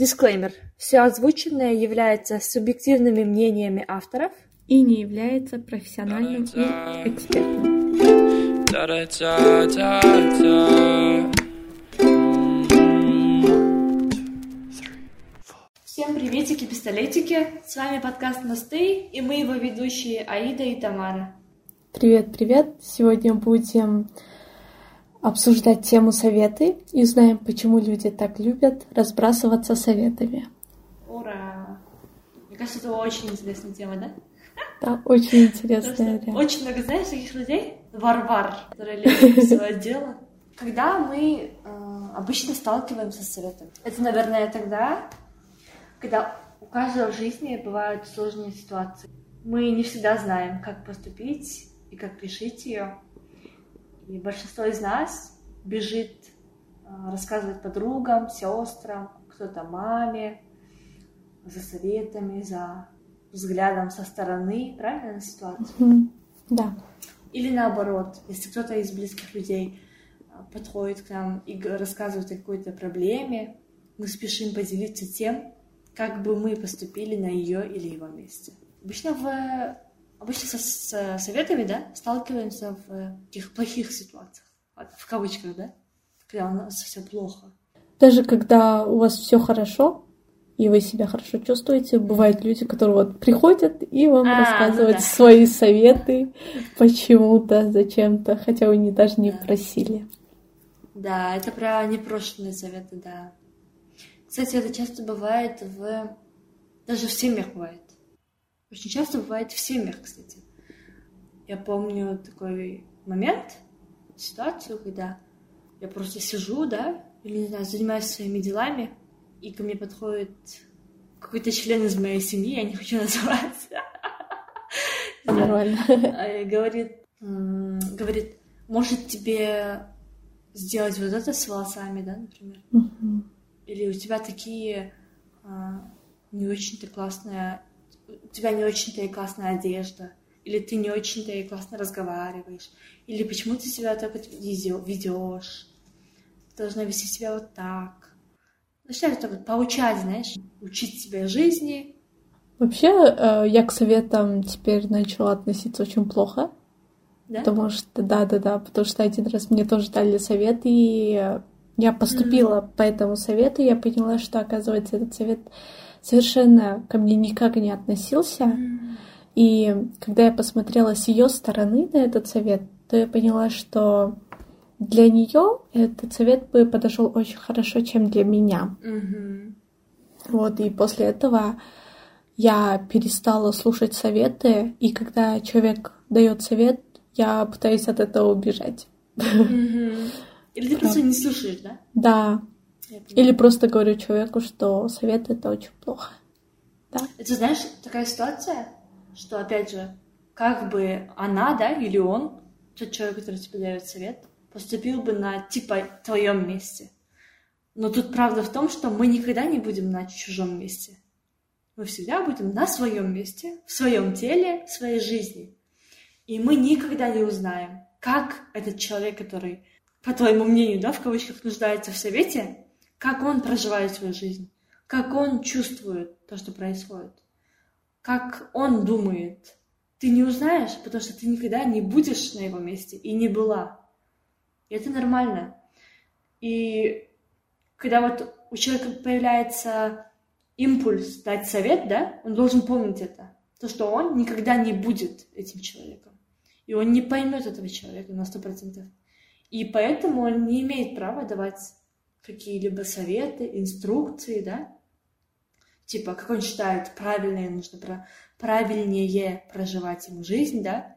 Дисклеймер. Все озвученное является субъективными мнениями авторов и не является профессиональным и экспертным. Всем приветики, пистолетики! С вами подкаст «Мосты» и мы его ведущие Аида и Тамара. Привет, привет! Сегодня будем обсуждать тему советы и узнаем, почему люди так любят разбрасываться советами. Ура! Мне кажется, это очень интересная тема, да? Да, очень интересная. Очень много, знаешь, таких людей, варвар, которые в свое дело. Когда мы э, обычно сталкиваемся с советами? Это, наверное, тогда, когда у каждого в жизни бывают сложные ситуации. Мы не всегда знаем, как поступить и как решить ее. И большинство из нас бежит а, рассказывать подругам, сестрам, кто-то маме, за советами, за взглядом со стороны, правильно, на ситуацию? Mm-hmm. Да. Или наоборот, если кто-то из близких людей а, подходит к нам и рассказывает о какой-то проблеме, мы спешим поделиться тем, как бы мы поступили на ее или его месте. Обычно в обычно со, с советами, да, сталкиваемся в таких плохих ситуациях, в кавычках, да, когда у нас все плохо. Даже когда у вас все хорошо, и вы себя хорошо чувствуете, бывают люди, которые вот приходят и вам а, рассказывают ну да. свои советы почему-то, зачем-то, хотя вы не, даже не да. просили. Да, это про непрошенные советы, да. Кстати, это часто бывает в... Даже в семьях бывает. Очень часто бывает в семьях, кстати. Я помню такой момент, ситуацию, когда я просто сижу, да, или, не знаю, занимаюсь своими делами, и ко мне подходит какой-то член из моей семьи, я не хочу называть. Нормально. А, говорит, говорит, может тебе сделать вот это с волосами, да, например? Или у тебя такие а, не очень-то классные у тебя не очень-то и классная одежда, или ты не очень-то и классно разговариваешь, или почему ты себя так вот ведешь, ты должна вести себя вот так. Начинаю так вот поучать, знаешь, учить себя жизни. Вообще, э, я к советам теперь начала относиться очень плохо. Да? Потому что, да-да-да, потому что один раз мне тоже дали совет, и я поступила mm-hmm. по этому совету, и я поняла, что, оказывается, этот совет совершенно ко мне никак не относился. И когда я посмотрела с ее стороны на этот совет, то я поняла, что для нее этот совет бы подошел очень хорошо, чем для меня. Mm-hmm. Вот, и после этого я перестала слушать советы, и когда человек дает совет, я пытаюсь от этого убежать. Mm-hmm. Или ты просто не слушаешь, да? Да. Или просто говорю человеку, что совет это очень плохо. Да? Это, знаешь, такая ситуация, что, опять же, как бы она, да, или он, тот человек, который тебе дает совет, поступил бы на, типа, твоем месте. Но тут правда в том, что мы никогда не будем на чужом месте. Мы всегда будем на своем месте, в своем теле, в своей жизни. И мы никогда не узнаем, как этот человек, который, по твоему мнению, да, в кавычках, нуждается в совете, как он проживает свою жизнь, как он чувствует то, что происходит, как он думает. Ты не узнаешь, потому что ты никогда не будешь на его месте и не была. И это нормально. И когда вот у человека появляется импульс дать совет, да, он должен помнить это. То, что он никогда не будет этим человеком. И он не поймет этого человека на сто процентов. И поэтому он не имеет права давать какие-либо советы, инструкции, да? Типа, как он считает, правильнее нужно про правильнее проживать ему жизнь, да?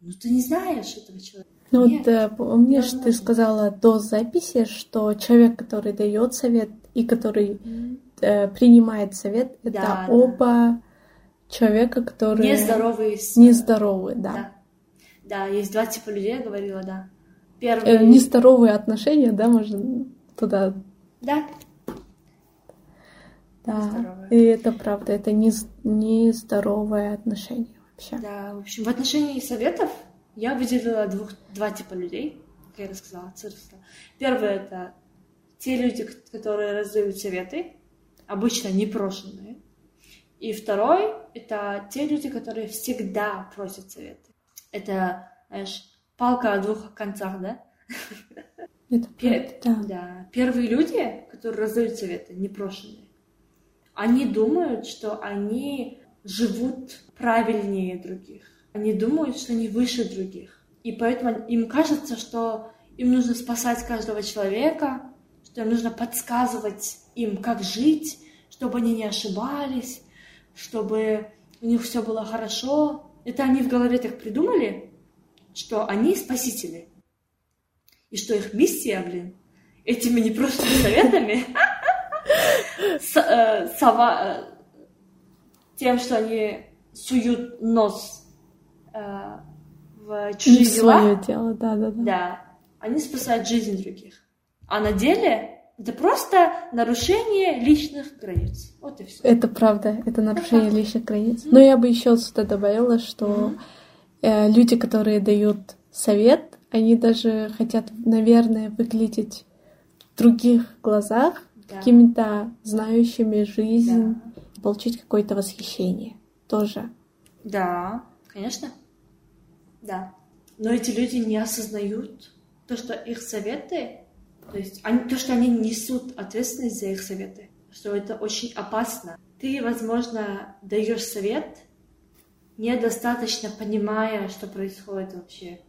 Ну, ты не знаешь этого человека. Ну, Нет, да, помнишь, ты нужно. сказала до записи, что человек, который дает совет и который mm-hmm. э, принимает совет, это да, оба да. человека, которые нездоровые. Нездоровые, да. да. Да, есть два типа людей, я говорила, да. Первый... Э, нездоровые отношения, да, можно туда. Да. Да. И это правда, это не, не здоровое отношение вообще. Да, в общем, в отношении советов я выделила двух, два типа людей, как я рассказала, Первое — это те люди, которые раздают советы, обычно непрошенные. И второй — это те люди, которые всегда просят советы. Это, знаешь, палка о двух концах, да? Это Пер... да. да. Первые люди, которые раздают советы, непрошенные, они думают, что они живут правильнее других. Они думают, что они выше других. И поэтому им кажется, что им нужно спасать каждого человека, что им нужно подсказывать им, как жить, чтобы они не ошибались, чтобы у них все было хорошо. Это они в голове так придумали, что они спасители. И что их миссия, блин, этими непрошенными советами э, э, тем, что они суют нос э, в чужие дела. Дело, да, да, да. Да, они спасают жизнь других. А на деле это просто нарушение личных границ. Вот и все. Это правда, это нарушение это личных границ. Но я бы еще сюда добавила, что э, люди, которые дают совет, они даже хотят, наверное, выглядеть в других глазах да. какими-то знающими жизнь, да. получить какое-то восхищение тоже. Да, конечно. Да. Но эти люди не осознают то, что их советы то есть они, то, что они несут ответственность за их советы, что это очень опасно. Ты, возможно, даешь совет, недостаточно понимая, что происходит вообще,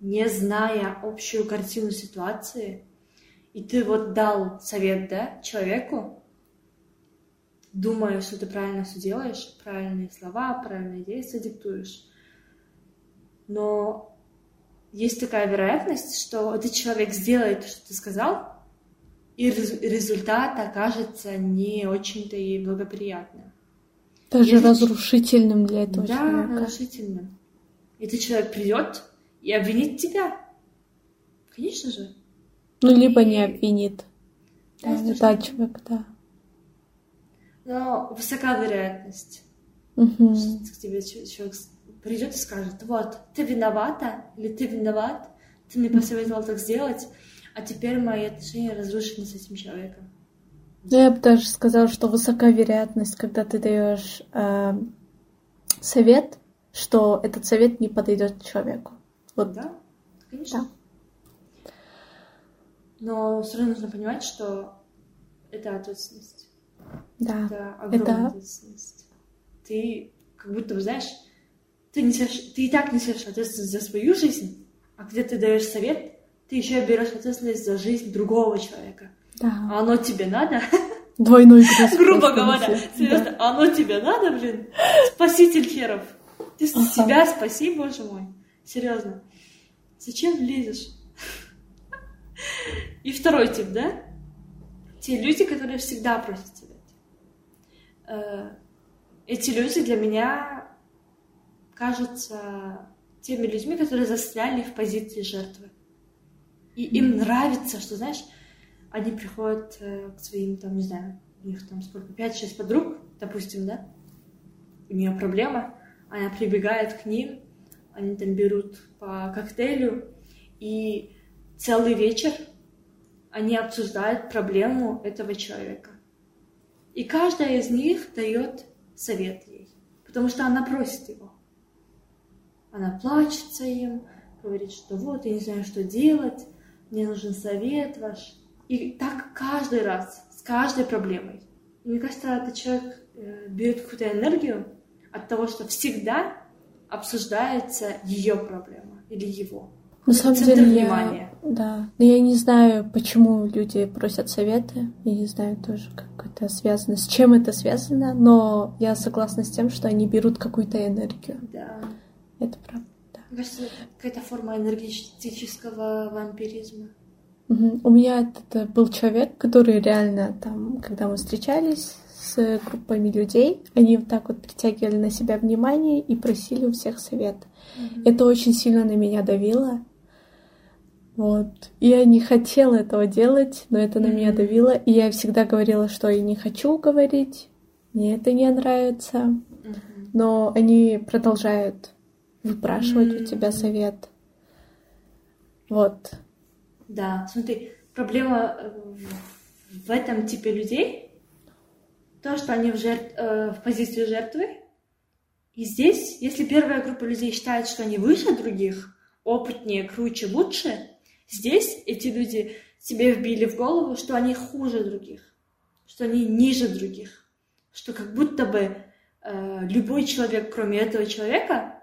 не зная общую картину ситуации, и ты вот дал совет, да, человеку, думая, что ты правильно все делаешь, правильные слова, правильные действия диктуешь, но есть такая вероятность, что этот человек сделает то, что ты сказал, и результат окажется не очень-то и благоприятным. Даже Если... разрушительным для этого да, человека. Да, разрушительным. Этот человек придет и обвинит тебя. Конечно же. Ну, либо не обвинит. Да, да, да человек, да. Но высока вероятность, угу. что к тебе человек придет и скажет, вот, ты виновата или ты виноват, ты мне посоветовал так сделать, а теперь мои отношения разрушены с этим человеком. Ну, я бы даже сказала, что высока вероятность, когда ты даешь э, совет, что этот совет не подойдет человеку. Вот. Да, конечно. Да. Но все равно нужно понимать, что это ответственность. Да. Это огромная это... ответственность. Ты как будто бы, знаешь, ты, несешь, ты и так несешь ответственность за свою жизнь, а где ты даешь совет, ты еще берешь ответственность за жизнь другого человека. Да. А оно тебе надо? Двойной груз. Грубо говоря. Серьезно, да. оно тебе надо, блин? Спаситель херов. Ты ага. себя спаси, боже мой. Серьезно. Зачем лезешь? И второй тип, да? Те люди, которые всегда просят совет. Э, эти люди для меня кажутся теми людьми, которые застряли в позиции жертвы. И им нравится, что, знаешь, они приходят э, к своим, там, не знаю, у них там сколько, 5-6 подруг, допустим, да, у нее проблема, она прибегает к ним, они там берут по коктейлю, и целый вечер они обсуждают проблему этого человека. И каждая из них дает совет ей, потому что она просит его. Она плачется им, говорит, что вот, я не знаю, что делать, мне нужен совет ваш. И так каждый раз, с каждой проблемой. И мне кажется, этот человек э, берет какую-то энергию от того, что всегда обсуждается ее проблема или его. На самом деле, внимания. я, да, но я не знаю, почему люди просят советы. Я не знаю тоже, как это связано, с чем это связано, но я согласна с тем, что они берут какую-то энергию. Да. Это правда. Да. Мне кажется, это какая-то форма энергетического вампиризма. Угу. У меня это был человек, который реально там, когда мы встречались с группами людей, они вот так вот притягивали на себя внимание и просили у всех совет. Угу. Это очень сильно на меня давило. Вот. И я не хотела этого делать, но это на mm меня давило. И я всегда говорила, что я не хочу говорить, мне это не нравится. mm Но они продолжают выпрашивать mm-hmm. у тебя совет. Вот. Да, смотри, проблема э, в этом типе людей, то, что они в, жертв, э, в позиции жертвы. И здесь, если первая группа людей считает, что они выше других, опытнее, круче, лучше, здесь эти люди себе вбили в голову, что они хуже других, что они ниже других, что как будто бы э, любой человек, кроме этого человека,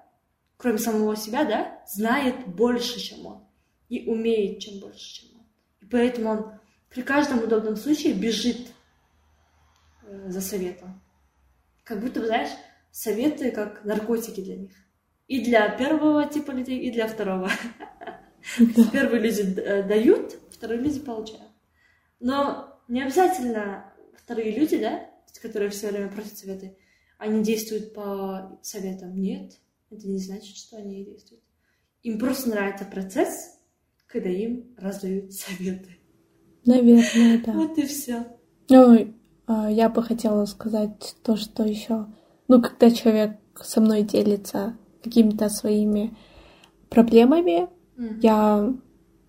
кроме самого себя, да, знает больше, чем он, и умеет чем больше, чем он. И поэтому он при каждом удобном случае бежит за советом. Как будто знаешь, советы как наркотики для них. И для первого типа людей, и для второго. Да. Первые люди э, дают, вторые люди получают. Но не обязательно вторые люди, да, которые все время просят советы, они действуют по советам. Нет, это не значит, что они действуют. Им просто нравится процесс, когда им раздают советы. Наверное, да. Вот и все. Ну, я бы хотела сказать то, что еще, ну, когда человек со мной делится какими-то своими проблемами, mm-hmm. я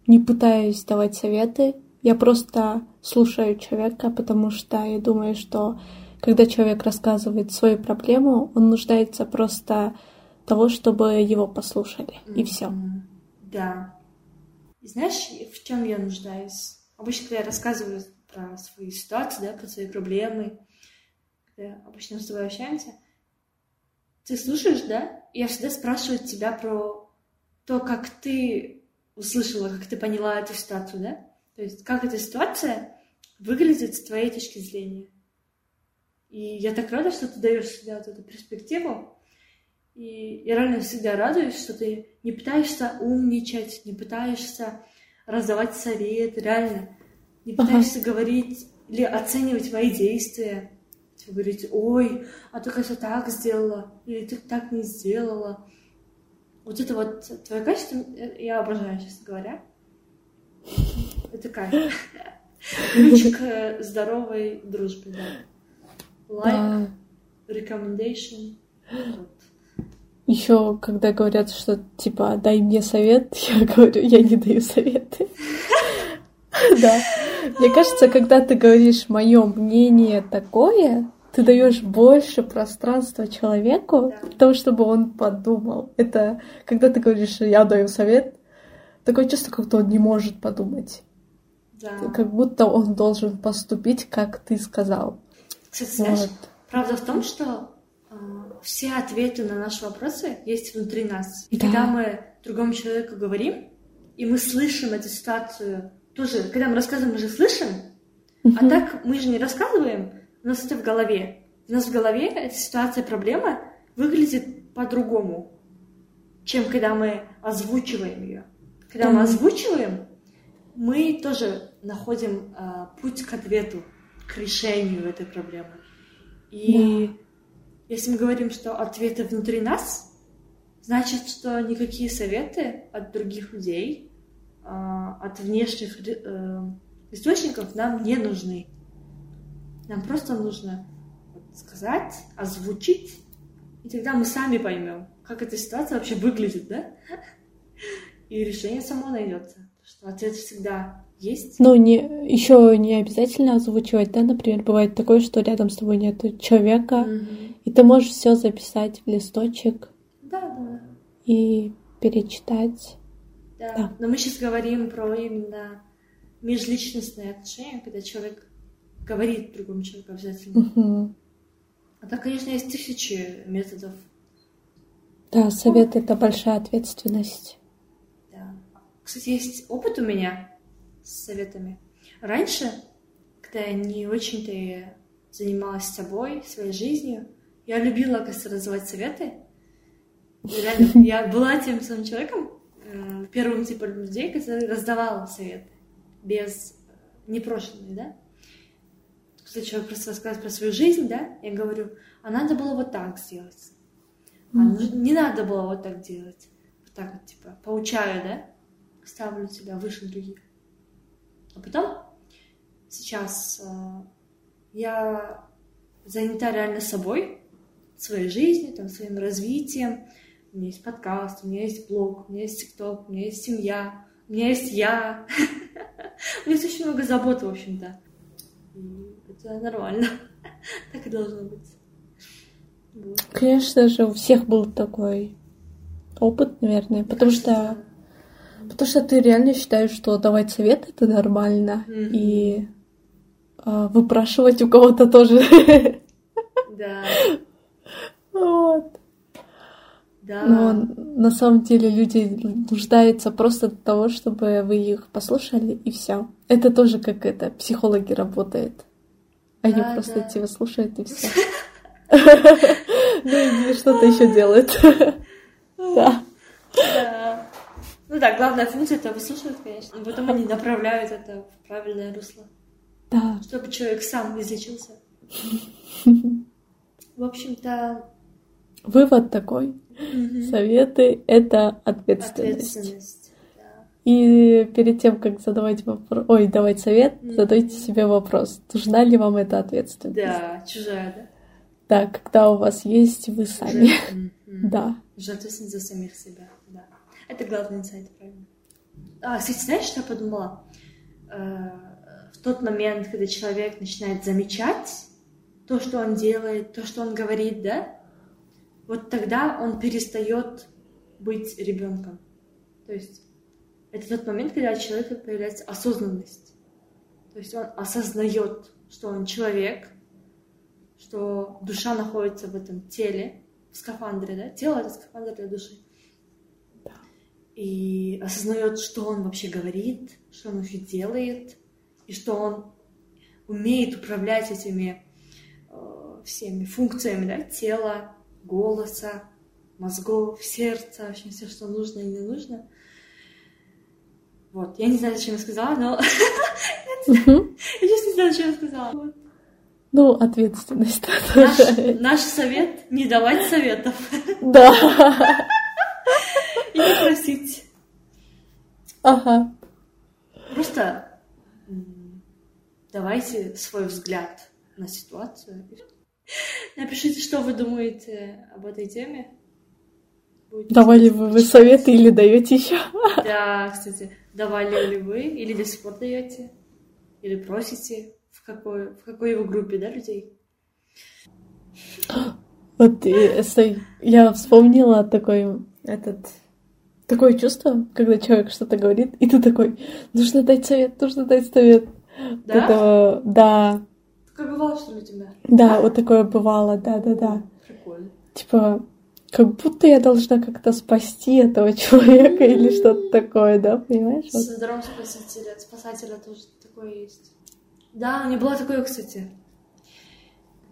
не пытаюсь давать советы, я просто слушаю человека, потому что я думаю, что когда человек рассказывает свою проблему, он нуждается просто того, чтобы его послушали, mm-hmm. и все. Да. И знаешь, в чем я нуждаюсь? Обычно, когда я рассказываю про свои ситуации, да, про свои проблемы, когда обычно общаемся, ты слушаешь, да? Я всегда спрашиваю тебя про то, как ты услышала, как ты поняла эту ситуацию, да? То есть, как эта ситуация выглядит с твоей точки зрения. И я так рада, что ты даешь себе вот эту перспективу. И я реально всегда радуюсь, что ты не пытаешься умничать, не пытаешься раздавать совет, реально. Не пытаешься ага. говорить или оценивать мои действия. Типа говорить, ой, а ты, кажется, так сделала, или ты так не сделала. Вот это вот твое качество я обожаю, честно говоря. Это кайф. Ключ к здоровой дружбе, да. Recommendation. Вот. Еще, когда говорят, что типа дай мне совет, я говорю, я не даю советы. Да. Мне кажется, когда ты говоришь мое мнение такое, ты даешь больше пространства человеку, того, чтобы он подумал. Это когда ты говоришь, я даю совет, такое чувство, как-то он не может подумать. Да. Как будто он должен поступить, как ты сказал. Кстати, знаешь, правда в том, что а, все ответы на наши вопросы есть внутри нас. И да. когда мы другому человеку говорим, и мы слышим эту ситуацию тоже, когда мы рассказываем, мы же слышим, uh-huh. а так мы же не рассказываем, у нас это в голове. У нас в голове эта ситуация, проблема выглядит по-другому, чем когда мы озвучиваем ее. Когда uh-huh. мы озвучиваем, мы тоже находим э, путь к ответу, к решению этой проблемы. И yeah если мы говорим, что ответы внутри нас, значит, что никакие советы от других людей, а, от внешних э, источников нам не нужны. Нам просто нужно сказать, озвучить, и тогда мы сами поймем, как эта ситуация вообще выглядит, да? И решение само найдется, что ответ всегда есть. Ну, не, еще не обязательно озвучивать, да, например, бывает такое, что рядом с тобой нет человека, mm-hmm. и ты можешь все записать в листочек. Да, да. И перечитать. Да. да. Но мы сейчас говорим про именно межличностные отношения, когда человек говорит другому человеку обязательно. Угу. А так, конечно, есть тысячи методов. Да, совет — это большая ответственность. Да. Кстати, есть опыт у меня с советами. Раньше, когда я не очень-то занималась собой, своей жизнью, я любила, кажется, раздавать советы. И реально, я была тем самым человеком, э, первым типом людей, который раздавал советы без э, непрошенные, да. Когда человек просто рассказывает про свою жизнь, да, я говорю, а надо было вот так сделать. А mm-hmm. не надо было вот так делать. Вот так вот, типа, поучаю, да, ставлю себя выше других. А потом сейчас э, я занята реально собой, своей жизнью, там, своим развитием. У меня есть подкаст, у меня есть блог, у меня есть тикток, у меня есть семья, у меня есть я. У меня есть очень много забот, в общем-то. Это нормально. Так и должно быть. Вот. Конечно же, у всех был такой опыт, наверное, потому что потому что ты реально считаешь, что давать совет это нормально Мгм. и а, выпрашивать у кого-то тоже. Да. Да. Но на самом деле люди нуждаются просто для того, чтобы вы их послушали, и все. Это тоже как это, психологи работают. Они Да, просто да. тебя слушают, и все. Ну и что-то еще делают. Да. Ну да, главная функция это выслушивать, конечно. И потом они направляют это в правильное русло. Да. Чтобы человек сам излечился. В общем-то, Вывод такой. Советы — это ответственность. ответственность. да. И перед тем, как задавать вопрос, ой, давать совет, задайте себе вопрос, нужна ли вам эта ответственность. Да, чужая, да? Да, когда у вас есть вы сами. Да. Уже ответственность за самих себя, да. Это главный инсайт, правильно. А, кстати, знаешь, что я подумала? Э, В тот момент, когда человек начинает замечать то, что он делает, то, что он говорит, да, вот тогда он перестает быть ребенком. То есть это тот момент, когда у человека появляется осознанность. То есть он осознает, что он человек, что душа находится в этом теле, в скафандре, да? Тело — это скафандр для души. И осознает, что он вообще говорит, что он вообще делает, и что он умеет управлять этими э, всеми функциями, да, тела, голоса, мозгов, сердца, вообще все, что нужно и не нужно. Вот, я не знаю, зачем я сказала, но я сейчас не знаю, зачем я сказала. Ну, ответственность. Наш, совет — не давать советов Да. и не просить. Ага. Просто давайте свой взгляд на ситуацию. Напишите, что вы думаете об этой теме. Будет Давали вы, вы советы или даете еще? Да, кстати, давали ли вы или до сих пор даете? Или просите? В какой, в какой вы группе, да, людей? Вот стой, я вспомнила такой этот такое чувство, когда человек что-то говорит, и ты такой, нужно дать совет, нужно дать совет. Да? Это, да, Такое бывало, что ли, у тебя? да, вот такое бывало, да, да, да. Прикольно. Типа, как будто я должна как-то спасти этого человека или что-то такое, да, понимаешь? Вот. Синдром спасателя, спасателя тоже такое есть. Да, у меня было такое, кстати.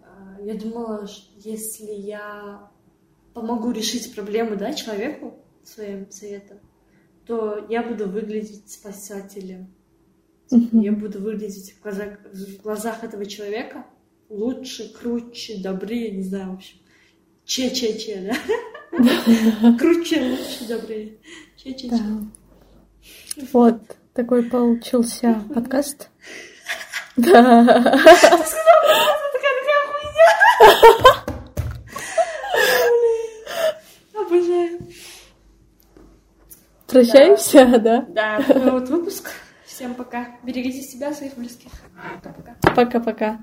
А, Я думала, если я помогу решить проблему, да, человеку своим советом, то я буду выглядеть спасателем. Мгм. Я буду выглядеть в глазах, в глазах этого человека лучше, круче, добрее, не знаю, в общем. Че-че-че, да? Круче, лучше, добрее. Че-че-че. Вот, такой получился подкаст. Да. Обожаю. Прощаемся, да? Да, вот выпуск. Всем пока. Берегите себя, своих близких. Пока-пока. Пока-пока.